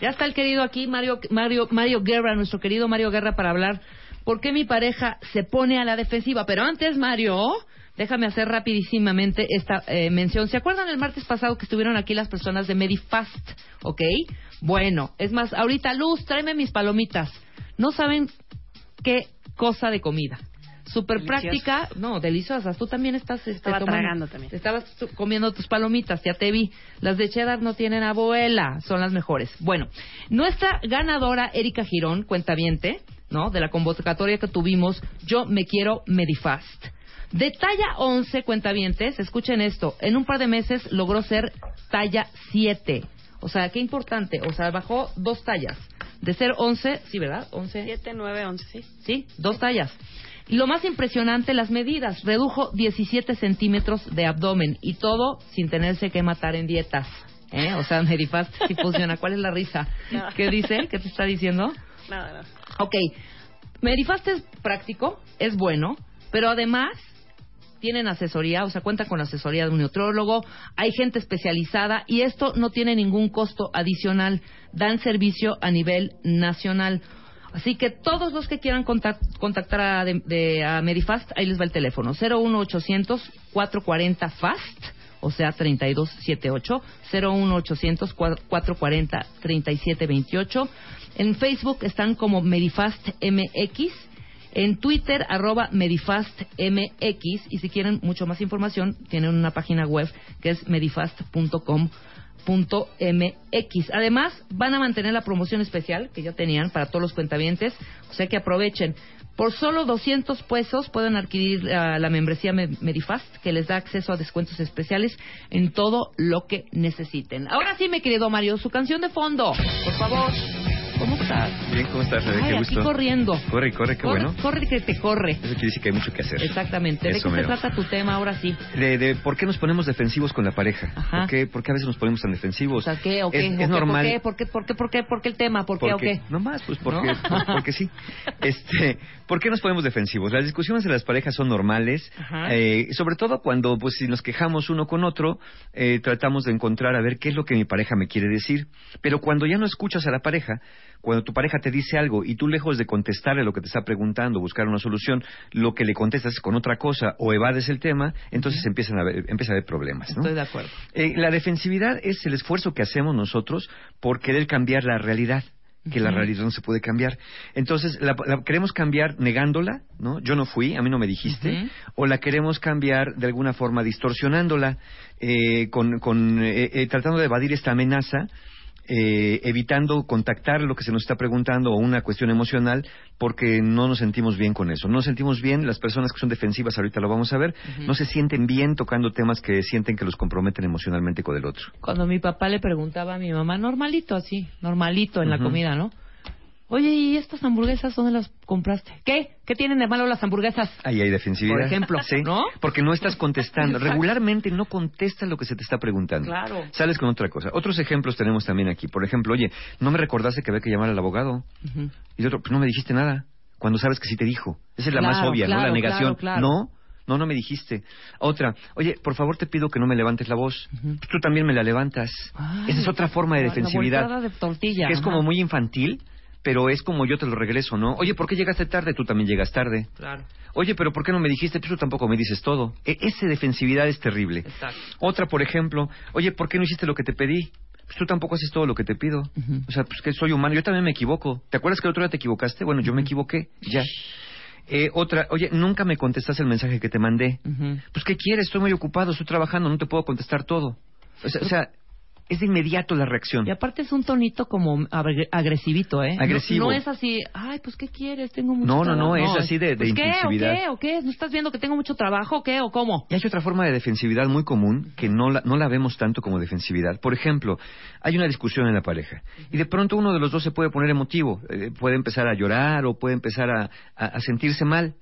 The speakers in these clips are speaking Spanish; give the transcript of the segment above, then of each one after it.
Ya está el querido aquí, Mario, Mario, Mario Guerra, nuestro querido Mario Guerra, para hablar por qué mi pareja se pone a la defensiva. Pero antes, Mario, déjame hacer rapidísimamente esta eh, mención. ¿Se acuerdan el martes pasado que estuvieron aquí las personas de Medifast? ¿Ok? Bueno, es más, ahorita, Luz, tráeme mis palomitas. No saben qué cosa de comida. Súper práctica, no, deliciosas. Tú también estás este, Estaba tomando- tragando también. Estabas comiendo tus palomitas, ya te vi. Las de cheddar no tienen abuela, son las mejores. Bueno, nuestra ganadora Erika Girón, cuentaviente, ¿no? De la convocatoria que tuvimos, Yo me quiero Medifast. De talla 11 cuentavientes, escuchen esto, en un par de meses logró ser talla 7. O sea, qué importante, o sea, bajó dos tallas. De ser 11, sí, ¿verdad? 11. 7, 9, 11, sí. Sí, dos tallas. Lo más impresionante, las medidas. Redujo 17 centímetros de abdomen y todo sin tenerse que matar en dietas. ¿Eh? O sea, Medifast sí funciona. ¿Cuál es la risa? No. ¿Qué dice? ¿Qué te está diciendo? Nada, nada. Ok, Medifast es práctico, es bueno, pero además tienen asesoría, o sea, cuenta con asesoría de un neutrólogo, hay gente especializada y esto no tiene ningún costo adicional, dan servicio a nivel nacional. Así que todos los que quieran contact- contactar a, de- a Medifast, ahí les va el teléfono, 01800 440 FAST, o sea, 3278, 01800 440 3728. En Facebook están como Medifast MX, en Twitter, arroba MedifastMX. Y si quieren mucho más información, tienen una página web que es medifast.com.mx. Además, van a mantener la promoción especial que ya tenían para todos los cuentavientes. O sea que aprovechen. Por solo 200 pesos pueden adquirir ah, la membresía Me- Medifast, que les da acceso a descuentos especiales en todo lo que necesiten. Ahora sí, mi querido Mario, su canción de fondo, por favor. ¿Cómo estás? Bien, ¿cómo estás? Ay, Qué aquí gusto. corriendo. Corre, corre, qué corre, bueno. corre que te corre. Eso quiere decir que hay mucho que hacer. Exactamente. ¿De Eso qué se trata tu tema ahora sí? De, de por qué nos ponemos defensivos con la pareja. Ajá. ¿Por qué, por qué a veces nos ponemos tan defensivos? O sea, ¿qué? ¿O qué? Es, ¿O es qué? normal. ¿Por qué? ¿Por qué? ¿Por qué? ¿Por qué? ¿Por qué el tema? ¿Por qué o Porque- qué? No más, pues porque, ¿No? por- porque sí. Este, ¿Por qué nos ponemos defensivos? Las discusiones de las parejas son normales, Ajá. eh, sobre todo cuando, pues, si nos quejamos uno con otro, eh, tratamos de encontrar a ver qué es lo que mi pareja me quiere decir. Pero cuando ya no escuchas a la pareja, cuando tu pareja te dice algo y tú lejos de contestarle lo que te está preguntando, buscar una solución, lo que le contestas es con otra cosa o evades el tema, entonces empiezan a haber, empieza a haber problemas. ¿no? Estoy de acuerdo. Eh, la defensividad es el esfuerzo que hacemos nosotros por querer cambiar la realidad que la realidad no se puede cambiar. Entonces, la, la queremos cambiar negándola, ¿no? Yo no fui, a mí no me dijiste, o la queremos cambiar de alguna forma distorsionándola, eh, con, con, eh, eh, tratando de evadir esta amenaza, eh, evitando contactar lo que se nos está preguntando o una cuestión emocional, porque no nos sentimos bien con eso. No nos sentimos bien, las personas que son defensivas, ahorita lo vamos a ver, no se sienten bien tocando temas que sienten que los comprometen emocionalmente con el otro. Cuando mi papá le preguntaba a mi mamá, normalito así, normalito en la comida, ¿no? Oye, ¿y estas hamburguesas dónde las compraste? ¿Qué? ¿Qué tienen de malo las hamburguesas? Ahí hay defensividad. Por ejemplo, sí, ¿no? Porque no estás contestando. Regularmente no contestas lo que se te está preguntando. Claro. Sales con otra cosa. Otros ejemplos tenemos también aquí. Por ejemplo, oye, no me recordaste que había que llamar al abogado. Y el otro, pues no me dijiste nada. Cuando sabes que sí te dijo. Esa es la más Claro, obvia, ¿no? La negación. claro. No, no, no me dijiste. Otra, oye, por favor te pido que no me levantes la voz. Ujú. Tú también me la levantas. Ay, Esa es otra forma de la- la defensividad. volteada de tortilla. que es como muy infantil, pero es como yo te lo regreso, ¿no? Oye, ¿por qué llegaste tarde? Tú también llegas tarde. Claro, Oye, pero ¿por qué no me dijiste? Pues tú tampoco me dices todo. E- esa defensividad es terrible. exacto. Otra, por ejemplo, oye, ¿por qué no hiciste lo que te pedí? pues tú tampoco haces todo lo que te pido. O sea, pues que soy humano, yo también me equivoco. ¿Te acuerdas que el otro día te equivocaste? Bueno, yo me equivoqué, ya. Eh, otra, oye, nunca me contestas el mensaje que te mandé. Pues, ¿qué quieres? Estoy muy ocupado, estoy trabajando, no te puedo contestar todo. O sea, o sea, es de inmediato la reacción. Y aparte es un tonito como agre- agresivito, ¿eh? No- Agresivo. No, es así, ay, pues ¿qué quieres? Tengo mucho No, no, no, trabajo". es así de- de pues, ¿qué. ¿O qué? ¿O qué? ¿No estás viendo que tengo mucho trabajo? ¿O qué? ¿O cómo? Y hay otra forma de defensividad muy común que no la, no la vemos tanto como defensividad. Por ejemplo, hay una discusión en la pareja y de pronto uno de los dos se puede poner emotivo, eh, puede empezar a llorar o puede empezar a, a- a sentirse mal.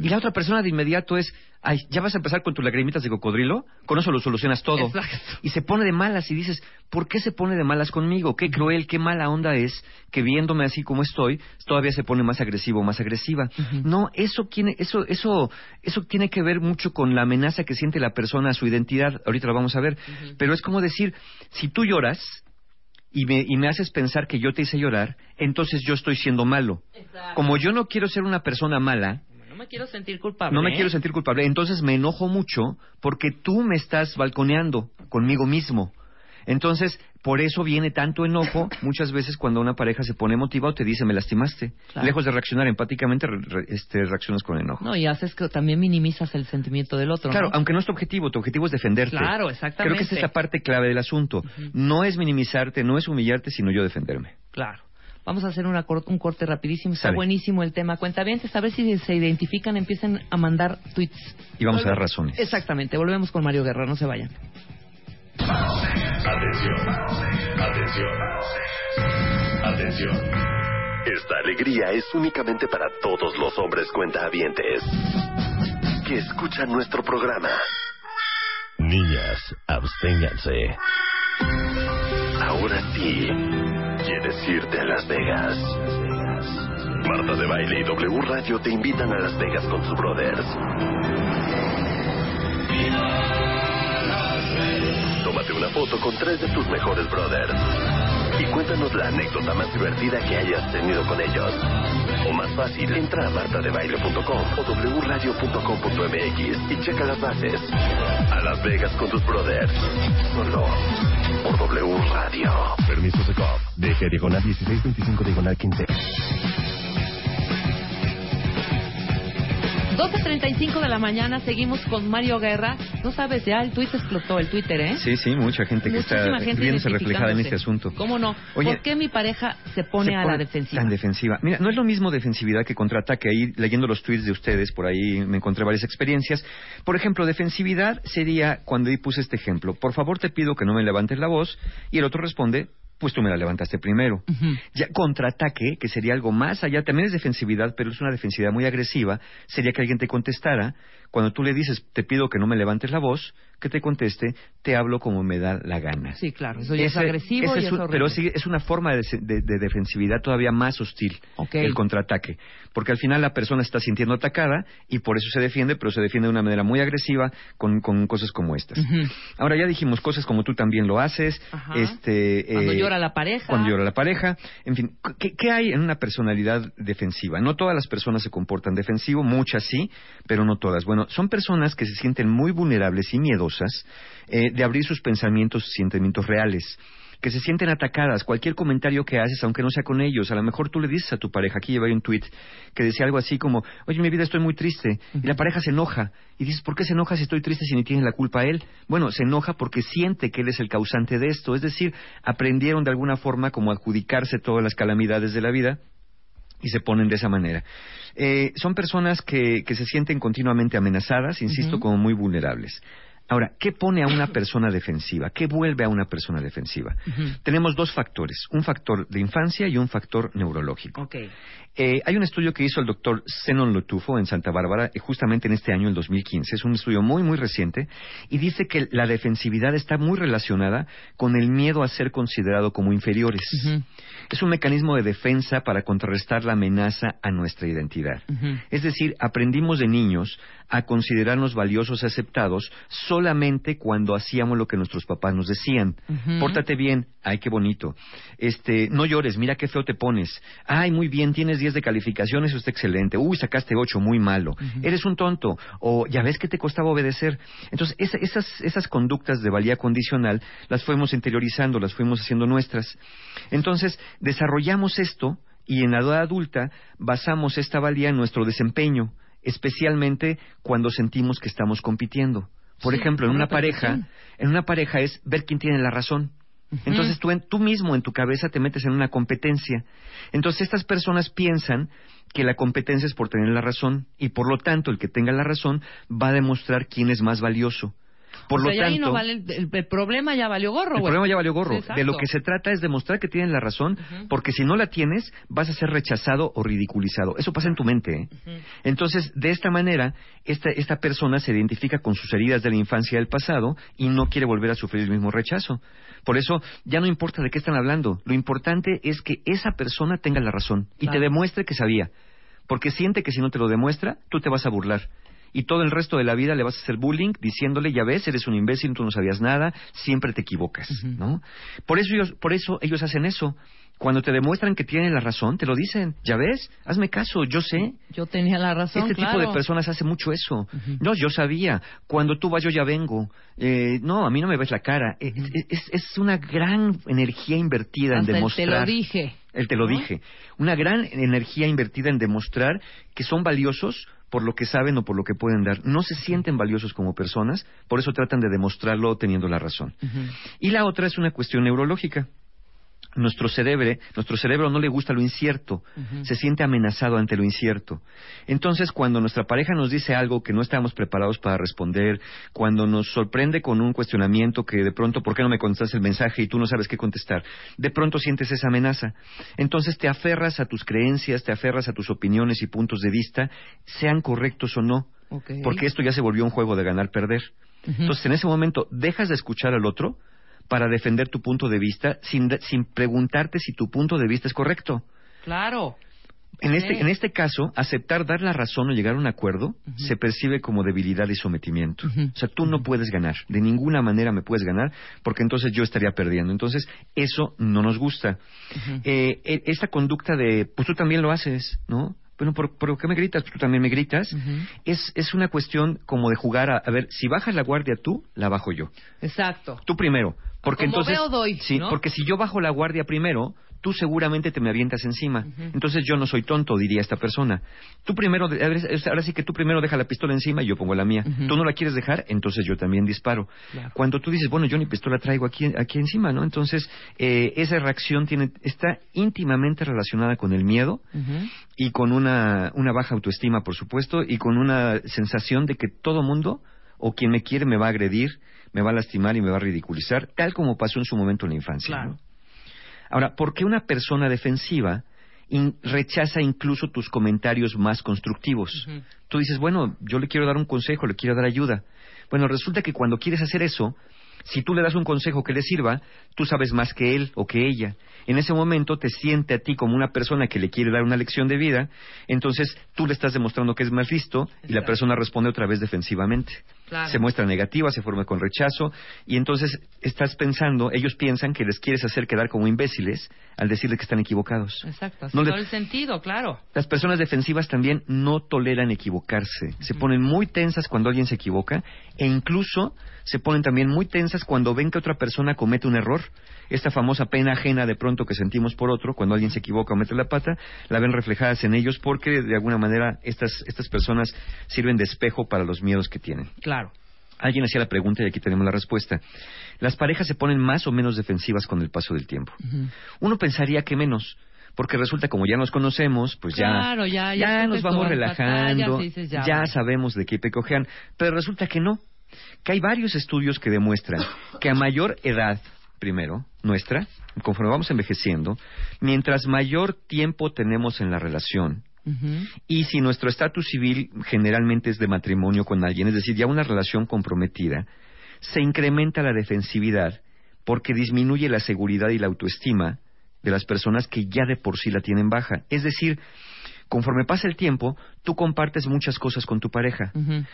Y la otra persona de inmediato es, ay, ya vas a empezar con tus lagrimitas de cocodrilo, con eso lo solucionas todo. Exacto. Y se pone de malas y dices, ¿por qué se pone de malas conmigo? Qué cruel, qué mala onda es que viéndome así como estoy, todavía se pone más agresivo, más agresiva. No, eso tiene, eso, eso, eso tiene que ver mucho con la amenaza que siente la persona a su identidad. Ahorita lo vamos a ver. Pero es como decir, si tú lloras y me, y me haces pensar que yo te hice llorar, entonces yo estoy siendo malo. Como yo no quiero ser una persona mala, me quiero sentir culpable. no me quiero sentir culpable. Entonces me enojo mucho porque tú me estás balconeando conmigo mismo. Entonces, por eso viene tanto enojo muchas veces cuando una pareja se pone emotiva o te dice me lastimaste. Claro. Lejos de reaccionar empáticamente, re- re- este, reaccionas con enojo. No, y haces que también minimizas el sentimiento del otro. Claro, ¿no? aunque no es tu objetivo, tu objetivo es defenderte. Claro, exactamente. Creo que esa es la parte clave del asunto. No es minimizarte, no es humillarte, sino yo defenderme. Claro. Vamos a hacer una cor- un corte rapidísimo. Está Sale. buenísimo el tema. Cuenta bien, a ver si se identifican, empiecen a mandar tweets. Y vamos a dar razones. Exactamente. Volvemos con Mario Guerra. No se vayan. Atención, atención, atención. Esta alegría es únicamente para todos los hombres cuentahabientes que escuchan nuestro programa. Niñas, absténganse. Ahora sí, ¿quieres irte a Las Vegas? Marta de Baile y W Radio te invitan a Las Vegas con sus brothers. Tómate una foto con tres de tus mejores brothers. Y cuéntanos la anécdota más divertida que hayas tenido con ellos. O más fácil, entra a martadebaile.com o wradio.com.mx y checa las bases. A Las Vegas con tus brothers. Solo por W Radio. Permiso Secop. DG diagonal 1625 diagonal 15. 12.35 de la mañana, seguimos con Mario Guerra. No sabes, ya el tweet explotó, el Twitter, ¿eh? Sí, sí, mucha gente que está Muchísima viéndose reflejada en este asunto. ¿Cómo no? Oye, ¿Por qué mi pareja se pone se a la defensiva? Tan defensiva. Mira, no es lo mismo defensividad que contraataque. Ahí, leyendo los tweets de ustedes, por ahí me encontré varias experiencias. Por ejemplo, defensividad sería cuando ahí puse este ejemplo. Por favor, te pido que no me levantes la voz. Y el otro responde, pues tú me la levantaste primero. Ya contraataque, que sería algo más allá, también es defensividad, pero es una defensividad muy agresiva, sería que alguien te contestara, cuando tú le dices, te pido que no me levantes la voz, que te conteste, te hablo como me da la gana. Sí, claro, eso ya es agresivo y es un- pero sí, es una forma de, de- de defensividad todavía más hostil, Ok. el contraataque. Porque al final la persona está sintiendo atacada y por eso se defiende, pero se defiende de una manera muy agresiva con, con cosas como estas. Ahora ya dijimos cosas como tú también lo haces. Ajá. este, Cuando eh, llora la pareja. Cuando llora la pareja. En fin, ¿qué, qué hay en una personalidad defensiva? No todas las personas se comportan defensivo, muchas sí, pero no todas. Bueno, son personas que se sienten muy vulnerables y eh, de abrir sus pensamientos y sentimientos reales. Que se sienten atacadas, cualquier comentario que haces, aunque no sea con ellos, a lo mejor tú le dices a tu pareja, aquí lleva un tweet que decía algo así como, oye, mi vida estoy muy triste, y la pareja se enoja, y dices, ¿por qué se enoja si estoy triste si ni tiene la culpa él? Bueno, se enoja porque siente que él es el causante de esto, es decir, aprendieron de alguna forma como a adjudicarse todas las calamidades de la vida, y se ponen de esa manera. Eh, son personas que, que se sienten continuamente amenazadas, insisto, como muy vulnerables. Ahora, ¿qué pone a una persona defensiva? ¿Qué vuelve a una persona defensiva? Tenemos dos factores, un factor de infancia y un factor neurológico. Eh, hay un estudio que hizo el doctor Zenon Lotufo en Santa Bárbara, eh, justamente en este año, el 2015. Es un estudio muy, muy reciente y dice que la defensividad está muy relacionada con el miedo a ser considerado como inferiores. Es un mecanismo de defensa para contrarrestar la amenaza a nuestra identidad. Es decir, aprendimos de niños a considerarnos valiosos y aceptados solamente cuando hacíamos lo que nuestros papás nos decían. Pórtate bien, ay, qué bonito. Este, no llores, mira qué feo te pones. Ay, muy bien, tienes 10 de calificación, eso está excelente. Uy, sacaste 8, muy malo. Eres un tonto. O ya ves que te costaba obedecer. Entonces, esas, esas conductas de valía condicional las fuimos interiorizando, las fuimos haciendo nuestras. Entonces, desarrollamos esto y en la edad adulta basamos esta valía en nuestro desempeño, especialmente cuando sentimos que estamos compitiendo. Por Sí, ejemplo, en una pareja, en una pareja es ver quién tiene la razón. Entonces tú, en- tú mismo en tu cabeza te metes en una competencia. Entonces estas personas piensan que la competencia es por tener la razón y por lo tanto el que tenga la razón va a demostrar quién es más valioso. Por o sea, lo ya ahí tanto, no vale el, el- el problema ya valió gorro, el problema ya valió gorro. Sí, de lo que se trata es demostrar que tienes la razón, porque si no la tienes, vas a ser rechazado o ridiculizado. Eso pasa en tu mente. ¿eh? Entonces, de esta manera, esta, esta persona se identifica con sus heridas de la infancia y del pasado y no quiere volver a sufrir el mismo rechazo. Por eso, ya no importa de qué están hablando. Lo importante es que esa persona tenga la razón y Claro. te demuestre que sabía. Porque siente que si no te lo demuestra, tú te vas a burlar. Y todo el resto de la vida le vas a hacer bullying diciéndole, ya ves, eres un imbécil, tú no sabías nada, siempre te equivocas, ¿no? Por eso ellos, por eso ellos hacen eso. Cuando te demuestran que tienen la razón, te lo dicen, ya ves, hazme caso, yo sé. Yo tenía la razón, Este tipo de personas hace mucho eso. No, yo sabía. Cuando tú vas, yo ya vengo. Eh, no, a mí no me ves la cara. Eh, es, es- es una gran energía invertida Hasta en demostrar. te lo dije. El te lo ¿no? dije. Una gran energía invertida en demostrar que son valiosos por lo que saben o por lo que pueden dar. No se sienten valiosos como personas, por eso tratan de demostrarlo teniendo la razón. Y la otra es una cuestión neurológica. Nuestro cerebro, nuestro cerebro no le gusta lo incierto, se siente amenazado ante lo incierto. Entonces, cuando nuestra pareja nos dice algo que no estábamos preparados para responder, cuando nos sorprende con un cuestionamiento que de pronto, ¿por qué no me contestas el mensaje y tú no sabes qué contestar? De pronto sientes esa amenaza. Entonces te aferras a tus creencias, te aferras a tus opiniones y puntos de vista, sean correctos o no, porque esto ya se volvió un juego de ganar-perder. Entonces, en ese momento, dejas de escuchar al otro para defender tu punto de vista sin, sin preguntarte si tu punto de vista es correcto. Claro. En este, en este caso, aceptar dar la razón o llegar a un acuerdo se percibe como debilidad y sometimiento. O sea, tú no puedes ganar, de ninguna manera me puedes ganar, porque entonces yo estaría perdiendo. Entonces, eso no nos gusta. Eh, e- esta conducta de, pues tú también lo haces, ¿no? Bueno, ¿por, por qué me gritas? Tú también me gritas. es, es una cuestión como de jugar a, a ver, si bajas la guardia tú, la bajo yo. Exacto. Tú primero. Porque Como entonces, veo, doy, sí, ¿no? porque si yo bajo la guardia primero, tú seguramente te me avientas encima. Entonces yo no soy tonto, diría esta persona. Tú primero, ahora sí que tú primero deja la pistola encima y yo pongo la mía. Tú no la quieres dejar, entonces yo también disparo. Cuando tú dices, bueno, yo ni pistola traigo aquí, aquí encima, ¿no? Entonces eh, esa reacción tiene, está íntimamente relacionada con el miedo y con una, una baja autoestima, por supuesto, y con una sensación de que todo mundo o quien me quiere me va a agredir, me va a lastimar y me va a ridiculizar, tal como pasó en su momento en la infancia. Claro. ¿no? Ahora, ¿por qué una persona defensiva in- rechaza incluso tus comentarios más constructivos? Tú dices, bueno, yo le quiero dar un consejo, le quiero dar ayuda. Bueno, resulta que cuando quieres hacer eso, si tú le das un consejo que le sirva, tú sabes más que él o que ella. En ese momento te siente a ti como una persona que le quiere dar una lección de vida, entonces tú le estás demostrando que es más listo y la persona responde otra vez defensivamente. Claro. Se muestra negativa, se forma con rechazo y entonces estás pensando, ellos piensan que les quieres hacer quedar como imbéciles al decirles que están equivocados. Exacto. No le- todo el sentido, claro. Las personas defensivas también no toleran equivocarse. Se ponen muy tensas cuando alguien se equivoca e incluso se ponen también muy tensas cuando ven que otra persona comete un error. Esta famosa pena ajena de pronto que sentimos por otro, cuando alguien se equivoca o mete la pata, la ven reflejadas en ellos porque de alguna manera estas, estas personas sirven de espejo para los miedos que tienen. Claro. Alguien hacía la pregunta y aquí tenemos la respuesta. Las parejas se ponen más o menos defensivas con el paso del tiempo. Uno pensaría que menos, porque resulta como ya nos conocemos, pues ya, Claro, ya- ya nos vamos relajando, batallas ya, sabemos de qué pecojean, pero resulta que no, que hay varios estudios que demuestran que a mayor edad, primero, nuestra, conforme vamos envejeciendo, mientras mayor tiempo tenemos en la relación, y si nuestro estatus civil generalmente es de matrimonio con alguien, es decir, ya una relación comprometida, se incrementa la defensividad porque disminuye la seguridad y la autoestima de las personas que ya de por sí la tienen baja. Es decir, conforme pasa el tiempo, tú compartes muchas cosas con tu pareja.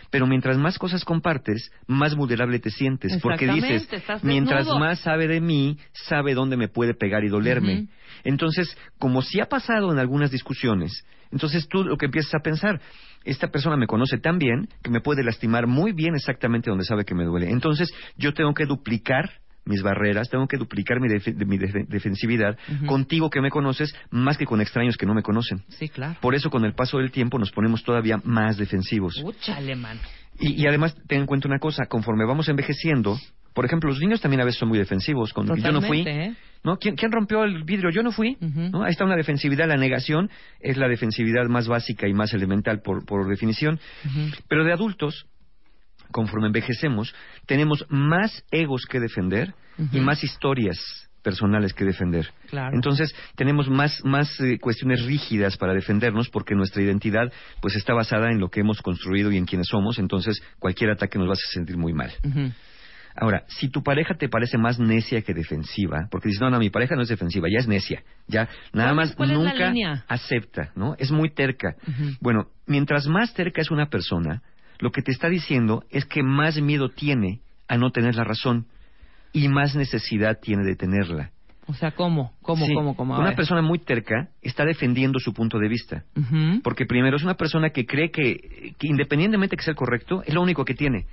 Pero mientras más cosas compartes, más vulnerable te sientes. Porque dices, mientras más sabe de mí, sabe dónde me puede pegar y dolerme. Entonces, como si ha pasado en algunas discusiones, entonces tú lo que empiezas a pensar, esta persona me conoce tan bien que me puede lastimar muy bien exactamente donde sabe que me duele. Entonces, yo tengo que duplicar mis barreras, tengo que duplicar mi, defe- mi defe- defensividad contigo que me conoces más que con extraños que no me conocen. Sí, claro. Por eso con el paso del tiempo nos ponemos todavía más defensivos. Úchale, man. Y, y además, ten en cuenta una cosa, conforme vamos envejeciendo, por ejemplo, los niños también a veces son muy defensivos. Con, yo no fui. ¿eh? ¿no? ¿Quién, quién rompió el vidrio? Yo no fui. ¿no? Ahí está una defensividad. La negación es la defensividad más básica y más elemental por, por definición. Pero de adultos, conforme envejecemos, tenemos más egos que defender y más historias personales que defender. Claro. Entonces, tenemos más, más eh, cuestiones rígidas para defendernos porque nuestra identidad pues está basada en lo que hemos construido y en quienes somos, entonces cualquier ataque nos va a hacer sentir muy mal. Ahora, si tu pareja te parece más necia que defensiva, porque dices, no, no, mi pareja no es defensiva, ya es necia, ya nada ¿Cuál más nunca acepta, ¿no? Es muy terca. Bueno, mientras más terca es una persona, lo que te está diciendo es que más miedo tiene a no tener la razón y más necesidad tiene de tenerla. O sea, ¿cómo? ¿Cómo, Sí, cómo, cómo? A Una ver. persona muy terca está defendiendo su punto de vista. Porque primero es una persona que cree que, que independientemente que sea el correcto, es lo único que tiene.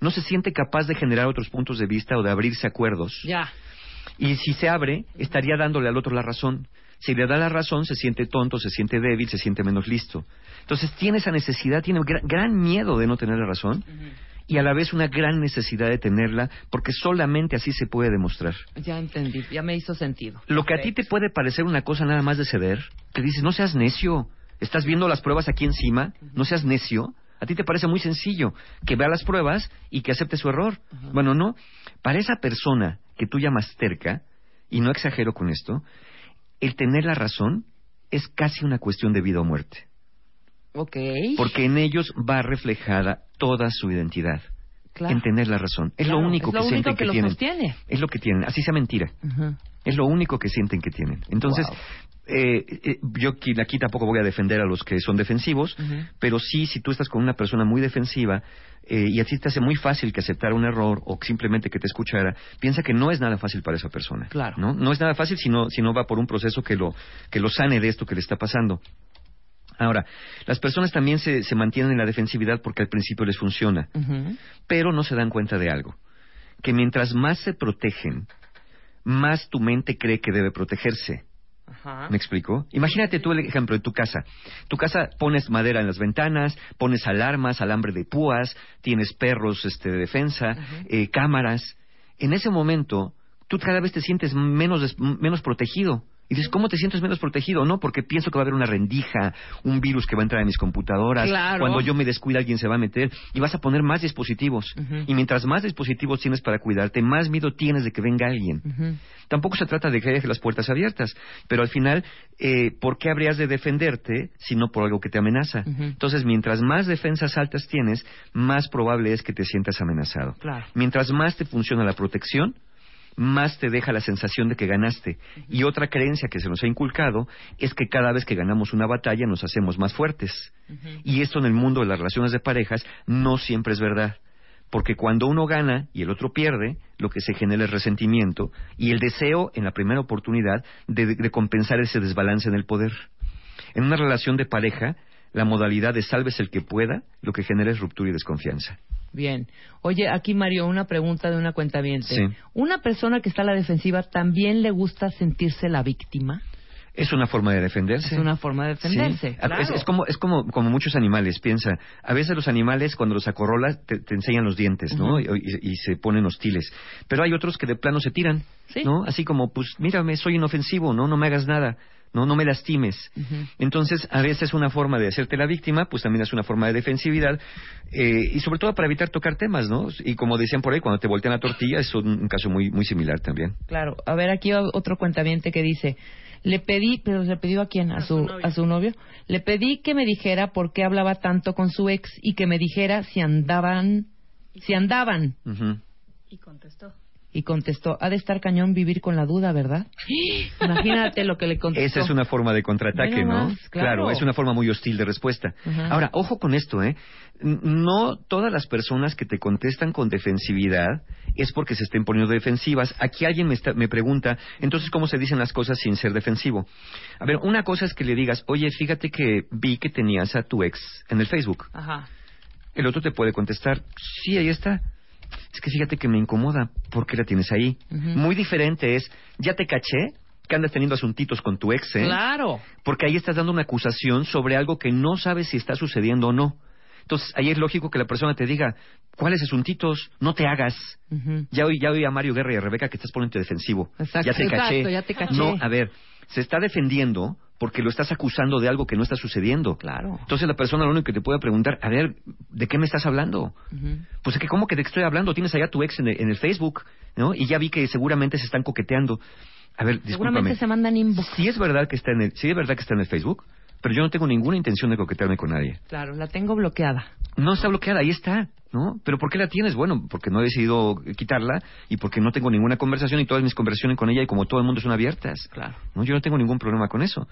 No se siente capaz de generar otros puntos de vista o de abrirse acuerdos. Ya. Y si se abre, estaría dándole al otro la razón. Si le da la razón, se siente tonto, se siente débil, se siente menos listo. Entonces tiene esa necesidad, tiene gran, gran miedo de no tener la razón y a la vez una gran necesidad de tenerla porque solamente así se puede demostrar. Ya entendí. Ya me hizo sentido. Lo que a ti te puede parecer una cosa nada más de ceder, te dices, no seas necio, estás viendo las pruebas aquí encima, no seas necio. A ti te parece muy sencillo que vea las pruebas y que acepte su error. Bueno, no. Para esa persona que tú llamas terca, y no exagero con esto, el tener la razón es casi una cuestión de vida o muerte. Ok. Porque en ellos va reflejada toda su identidad. Claro. En tener la razón. Es Claro, lo único es lo que único sienten que tienen. sostiene. Es lo que tienen. Así sea mentira. Es lo único que sienten que tienen. Entonces, Wow. eh, eh, yo aquí, tampoco voy a defender a los que son defensivos, pero sí, si tú estás con una persona muy defensiva eh, y a ti te hace muy fácil que aceptara un error o simplemente que te escuchara, piensa que no es nada fácil para esa persona. Claro. ¿no? no es nada fácil si no, si no va por un proceso que lo, que lo sane de esto que le está pasando. Ahora, las personas también se, se mantienen en la defensividad porque al principio les funciona pero no se dan cuenta de algo, que mientras más se protegen, más tu mente cree que debe protegerse. ¿Me explico? Imagínate tú el ejemplo de tu casa. Tu casa pones madera en las ventanas, pones alarmas, alambre de púas, tienes perros este, de defensa, eh, cámaras. En ese momento, tú cada vez te sientes menos, menos protegido. Y dices, ¿cómo te sientes menos protegido? No, porque pienso que va a haber una rendija, un virus que va a entrar en mis computadoras. Claro. Cuando yo me descuida, alguien se va a meter. Y vas a poner más dispositivos. Y mientras más dispositivos tienes para cuidarte, más miedo tienes de que venga alguien. Tampoco se trata de que dejes las puertas abiertas, pero al final, eh, ¿por qué habrías de defenderte si no por algo que te amenaza? Entonces, mientras más defensas altas tienes, más probable es que te sientas amenazado. Claro. Mientras más te funciona la protección, más te deja la sensación de que ganaste. Y otra creencia que se nos ha inculcado es que cada vez que ganamos una batalla nos hacemos más fuertes. Y esto en el mundo de las relaciones de parejas no siempre es verdad. Porque cuando uno gana y el otro pierde, lo que se genera es resentimiento y el deseo, en la primera oportunidad, de, de compensar ese desbalance en el poder. En una relación de pareja, la modalidad de salves el que pueda, lo que genera es ruptura y desconfianza. Bien. Oye, aquí Mario, una pregunta de una cuenta Sí. ¿Una persona que está a la defensiva también le gusta sentirse la víctima? Es una forma de defenderse. Es una forma de defenderse. Sí. claro. Es, es como, es como, como muchos animales, piensa. A veces los animales, cuando los acorrolas, te, te enseñan los dientes, ¿no? Ujú. y, y- y se ponen hostiles. Pero hay otros que de plano se tiran, Sí. ¿no? Así como, pues, mírame, soy inofensivo, ¿no? No me hagas nada. No, no me lastimes. Entonces, a veces una forma de hacerte la víctima, pues también es una forma de defensividad, eh, y sobre todo para evitar tocar temas, ¿no? Y como decían por ahí, cuando te voltean la tortilla, es un, un caso muy, muy similar también. Claro. A ver, aquí otro cuentaviente que dice, le pedí, pero le pidió a quién, a, su, a su novio, le pedí que me dijera por qué hablaba tanto con su ex y que me dijera si andaban, si andaban. Y contestó. Y contestó, ha de estar cañón vivir con la duda, ¿verdad? Imagínate lo que le contestó. Esa es una forma de contraataque, ¿no? más, claro. es una forma muy hostil de respuesta. Ahora, ojo con esto, ¿eh? No todas las personas que te contestan con defensividad es porque se estén poniendo defensivas. Aquí alguien me, está- me pregunta, entonces, ¿cómo se dicen las cosas sin ser defensivo? A ver, una cosa es que le digas, oye, fíjate que vi que tenías a tu ex en el Facebook. Ajá. El otro te puede contestar, sí, ahí está. Es que fíjate que me incomoda, ¿por qué la tienes ahí? Muy diferente es, ya te caché que andas teniendo asuntitos con tu ex, ¿eh? Claro. Porque ahí estás dando una acusación sobre algo que no sabes si está sucediendo o no. Entonces, ahí es lógico que la persona te diga, ¿cuáles asuntitos? No te hagas. Ya oí, ya oí a Mario Guerra y a Rebeca que estás poniendo defensivo. Exacto. Ya te caché. Exacto, ya te caché. No, a ver, se está defendiendo porque lo estás acusando de algo que no está sucediendo. Claro. Entonces la persona lo único que te puede preguntar, a ver, ¿de qué me estás hablando? Pues es que, ¿cómo que qué estoy hablando? Tienes allá tu ex en el, en el Facebook, ¿no? Y ya vi que seguramente se están coqueteando. A ver, discúlpame. Seguramente se mandan inbox. Sí es verdad que está en el, sí es verdad que está en el Facebook, pero yo no tengo ninguna intención de coquetearme con nadie. Claro, la tengo bloqueada. No está bloqueada, ahí está, ¿no? Pero ¿por qué la tienes? Bueno, porque no he decidido quitarla y porque no tengo ninguna conversación y todas mis conversaciones con ella y como todo el mundo son abiertas. Claro. ¿no? Yo no tengo ningún problema con eso.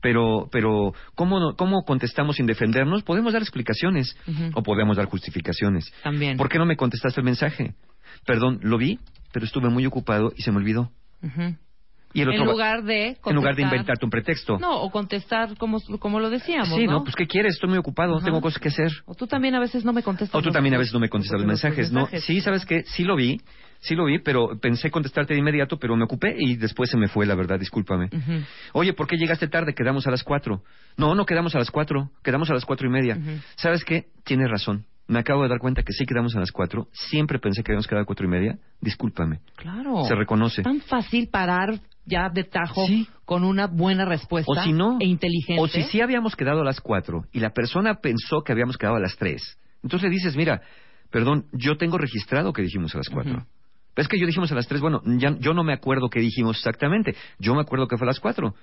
Pero, pero ¿cómo, no- ¿cómo contestamos sin defendernos? Podemos dar explicaciones o podemos dar justificaciones. También. ¿Por qué no me contestaste el mensaje? Perdón, lo vi, pero estuve muy ocupado y se me olvidó. Ujú. Y el En otro va- lugar de en lugar de inventarte un pretexto. No, o contestar como, como lo decíamos, sí, ¿no? no, pues ¿qué quieres? Estoy muy ocupado, Ajá. tengo cosas que hacer. O tú también a veces no me contestas. O tú también a veces no me contestas los los mensajes, ¿no? Sí, ¿sabes qué? Sí lo vi, sí lo vi, pero pensé contestarte de inmediato, pero me ocupé y después se me fue, la verdad, discúlpame. Oye, ¿por qué llegaste tarde? Quedamos a las cuatro. No, no quedamos a las cuatro, quedamos a las cuatro y media. ¿Sabes qué? Tienes razón. Me acabo de dar cuenta que sí quedamos a las cuatro. Siempre pensé que habíamos quedado a cuatro y media. Discúlpame. Claro. Se reconoce. Tan fácil parar ya de tajo Sí. con una buena respuesta O si no, e inteligente. o si sí habíamos quedado a las cuatro y la persona pensó que habíamos quedado a las tres. Entonces le dices, mira, perdón, yo tengo registrado que dijimos a las cuatro. Ujú. Es que yo dijimos a las tres, bueno, ya, yo no me acuerdo qué dijimos exactamente. Yo me acuerdo que fue a las cuatro.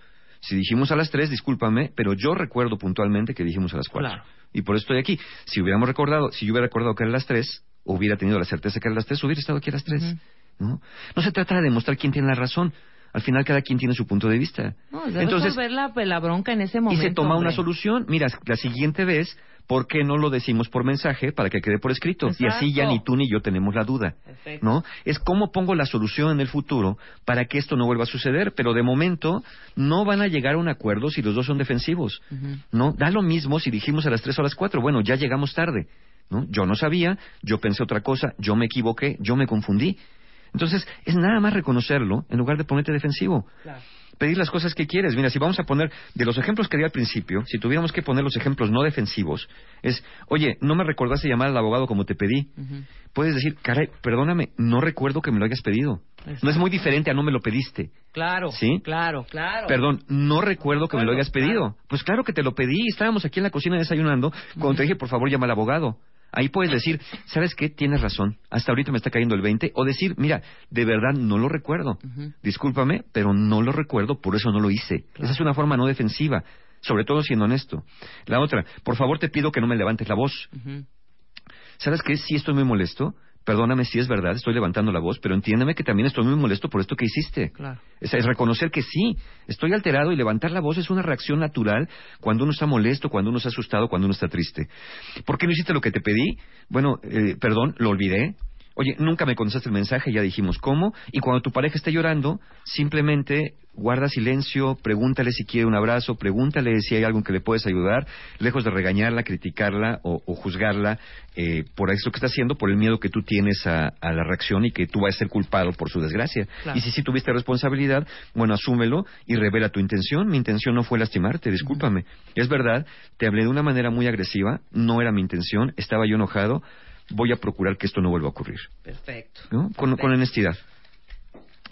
Si dijimos a las tres, discúlpame, pero yo recuerdo puntualmente que dijimos a las cuatro. Claro. Y por eso estoy aquí. Si hubiéramos recordado, si yo hubiera recordado que eran las tres, hubiera tenido la certeza que eran las tres, hubiera estado aquí a las tres. ¿no? no se trata de demostrar quién tiene la razón. Al final cada quien tiene su punto de vista. No, es de Entonces, resolver la, la bronca en ese y momento. se toma una solución. Mira, la siguiente vez, ¿por qué no lo decimos por mensaje para que quede por escrito? Y así ya ni tú ni yo tenemos la duda. Perfecto. ¿No? Es cómo pongo la solución en el futuro para que esto no vuelva a suceder, pero de momento no van a llegar a un acuerdo si los dos son defensivos. ¿No? Da lo mismo si dijimos a las tres o a las cuatro. Bueno, ya llegamos tarde. ¿No? Yo no sabía, yo pensé otra cosa, yo me equivoqué, yo me confundí. Entonces, es nada más reconocerlo en lugar de ponerte defensivo Claro. pedir las cosas que quieres. Mira, si vamos a poner, de los ejemplos que di al principio, si tuviéramos que poner los ejemplos no defensivos, es, oye, no me recordaste llamar al abogado como te pedí. Puedes decir, caray, perdóname, no recuerdo que me lo hayas pedido. No es muy diferente a no me lo pediste. Claro. ¿Sí? Claro, claro. Perdón, no recuerdo que me lo hayas pedido. Pues claro que te lo pedí, estábamos aquí en la cocina desayunando, cuando te dije, por favor, llama al abogado. Ahí puedes decir, ¿sabes qué? Tienes razón. Hasta ahorita me está cayendo el 20. O decir, mira, de verdad no lo recuerdo. Discúlpame, pero no lo recuerdo, por eso no lo hice. Esa es una forma no defensiva, sobre todo siendo honesto. La otra, por favor te pido que no me levantes la voz. ¿Sabes qué? Sí estoy muy molesto. Perdóname si es verdad, estoy levantando la voz, pero entiéndeme que también estoy muy molesto por esto que hiciste. Claro. Es, es reconocer que sí, estoy alterado y levantar la voz es una reacción natural cuando uno está molesto, cuando uno está asustado, cuando uno está triste. ¿Por qué no hiciste lo que te pedí? Bueno, eh, perdón, lo olvidé. Oye, nunca me contestaste el mensaje, ya dijimos cómo. Y cuando tu pareja esté llorando, simplemente guarda silencio, pregúntale si quiere un abrazo, pregúntale si hay algo que le puedes ayudar, lejos de regañarla, criticarla o, o juzgarla eh, por eso que está haciendo, por el miedo que tú tienes a, a la reacción y que tú vas a ser culpado por su desgracia. Claro. Y si sí tuviste responsabilidad, bueno, asúmelo y revela tu intención. Mi intención no fue lastimarte, discúlpame. Es verdad, te hablé de una manera muy agresiva, no era mi intención, estaba yo enojado, voy a procurar que esto no vuelva a ocurrir. Perfecto. ¿no? Con, con honestidad.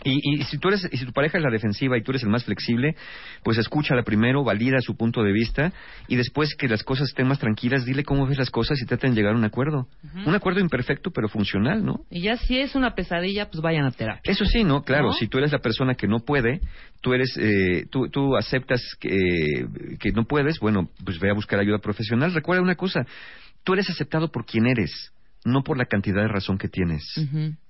Y, y si tú eres, y si tu pareja es la defensiva y tú eres el más flexible, pues escúchala primero, valida su punto de vista y después que las cosas estén más tranquilas, dile cómo ves las cosas y traten de llegar a un acuerdo. Un acuerdo imperfecto pero funcional, ¿no? Y ya si es una pesadilla, pues vayan a terapia. Eso sí, ¿no? Claro, ¿No? si tú eres la persona que no puede, tú eres, eh, tú, tú aceptas que, que no puedes, bueno, pues ve a buscar ayuda profesional. Recuerda una cosa, tú eres aceptado por quien eres, no por la cantidad de razón que tienes.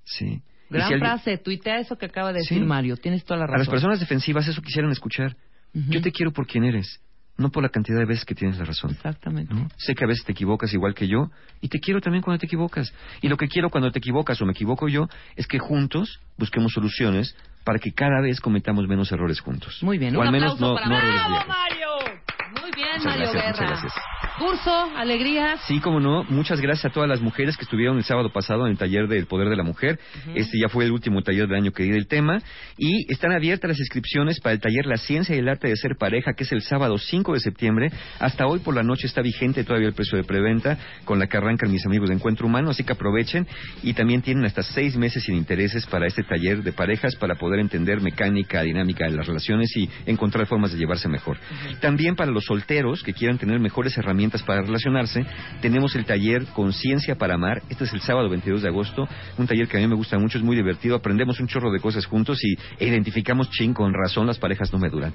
Sí. Gran si alguien- frase, tuitea eso que acaba de Sí. decir Mario. Tienes toda la razón. A las personas defensivas eso quisieran escuchar. Yo te quiero por quien eres, no por la cantidad de veces que tienes la razón. Exactamente. ¿no? Sé que a veces te equivocas igual que yo y te quiero también cuando te equivocas. Y lo que quiero cuando te equivocas o me equivoco yo es que juntos busquemos soluciones para que cada vez cometamos menos errores juntos. Muy bien. O al menos no, no errores ¡Bravo, viejos. Mario! Bien, Muchas Mario gracias, muchas Guerra. gracias. Curso, alegrías. Sí, como no. Muchas gracias a todas las mujeres que estuvieron el sábado pasado en el taller del poder de la mujer. Este ya fue el último taller del año que di del tema. Y están abiertas las inscripciones para el taller La ciencia y el arte de ser pareja, que es el sábado 5 de septiembre. Hasta hoy por la noche está vigente todavía el precio de preventa con la que arrancan mis amigos de Encuentro Humano, así que aprovechen. Y también tienen hasta seis meses sin intereses para este taller de parejas para poder entender mecánica, dinámica de las relaciones y encontrar formas de llevarse mejor. También para los solteros que quieran tener mejores herramientas para relacionarse, tenemos el taller Conciencia para Amar. Este es el sábado 22 de agosto, un taller que a mí me gusta mucho, es muy divertido, aprendemos un chorro de cosas juntos y identificamos, ching, con razón las parejas no me duran.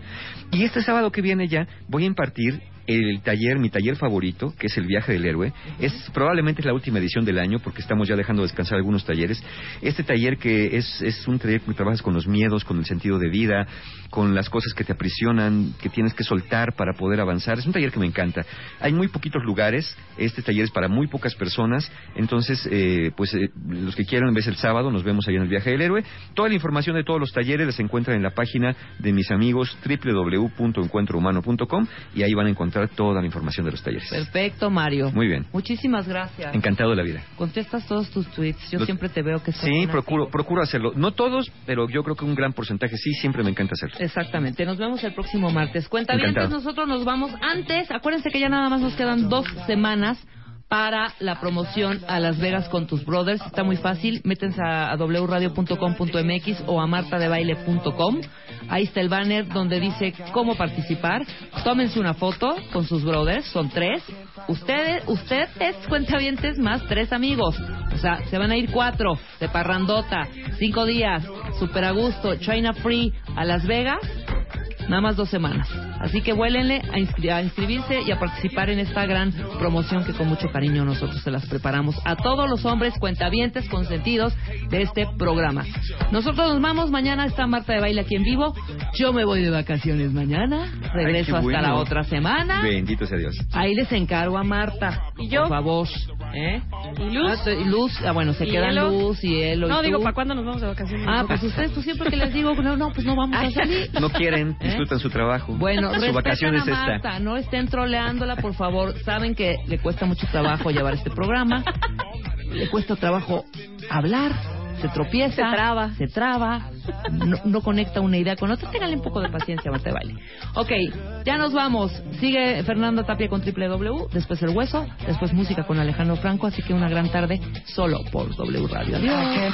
Y este sábado que viene ya voy a impartir el taller, mi taller favorito, que es el viaje del héroe. Es probablemente es la última edición del año porque estamos ya dejando descansar algunos talleres. Este taller que es, es un taller que trabajas con los miedos, con el sentido de vida, con las cosas que te aprisionan, que tienes que soltar para poder avanzar. Es un taller que me encanta. Hay muy poquitos lugares. Este taller es para muy pocas personas. Entonces, eh, pues eh, los que quieran, ves el sábado, nos vemos ahí en el viaje del héroe. Toda la información de todos los talleres las encuentran en la página de mis amigos www.encuentrohumano.com y ahí van a encontrar toda la información de los talleres. Perfecto, Mario. Muy bien. Muchísimas gracias. Encantado de la vida. Contestas todos tus tweets. Yo Los- siempre te veo que Sí, procuro, procuro hacerlo. No todos, pero yo creo que un gran porcentaje sí, siempre me encanta hacerlo. Exactamente. Nos vemos el próximo martes. Cuenta bien, nosotros nos vamos antes. Acuérdense que ya nada más nos quedan dos semanas para la promoción a Las Vegas con tus brothers. Está muy fácil. Métense a, wradio.com.mx o a martadebaile.com. Ahí está el banner donde dice cómo participar. Tómense una foto con sus brothers. Son tres. Ustedes, ustedes, cuentavientes, más tres amigos. O sea, se van a ir cuatro de parrandota. Cinco días. Super a gusto. China Free a Las Vegas. Nada más dos semanas. Así que vuélenle a, inscri- a inscribirse y a participar en esta gran promoción que con mucho cariño nosotros se las preparamos a todos los hombres cuentavientes consentidos de este programa. Nosotros nos vamos. Mañana está Marta de Baile aquí en vivo. Yo me voy de vacaciones mañana. Regreso Ay, hasta la otra semana. Bendito sea Dios. Ahí les encargo a Marta. ¿Y yo? Por favor. ¿Eh? ¿Y Luz? Ah, t- Luz. Ah, bueno, se ¿Y quedan Hielo? Luz y él. No, digo, ¿para cuándo nos vamos de vacaciones? Ah, pues ustedes, pues siempre que les digo, no, no, pues no vamos a salir. No quieren, ¿Eh? disfrutan su trabajo. Bueno, su respeten vacación a es esta. Marta, no estén troleándola, por favor. Saben que le cuesta mucho trabajo llevar este programa. Le cuesta trabajo hablar, se tropieza, Se traba. se traba, no, no conecta una idea con otra. Ténganle un poco de paciencia, Marta de Baile. Ok, ya nos vamos. Sigue Fernanda Tapia con Triple W, después El Hueso, después música con Alejandro Franco, así que una gran tarde solo por W Radio. Adiós.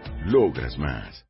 Logras más.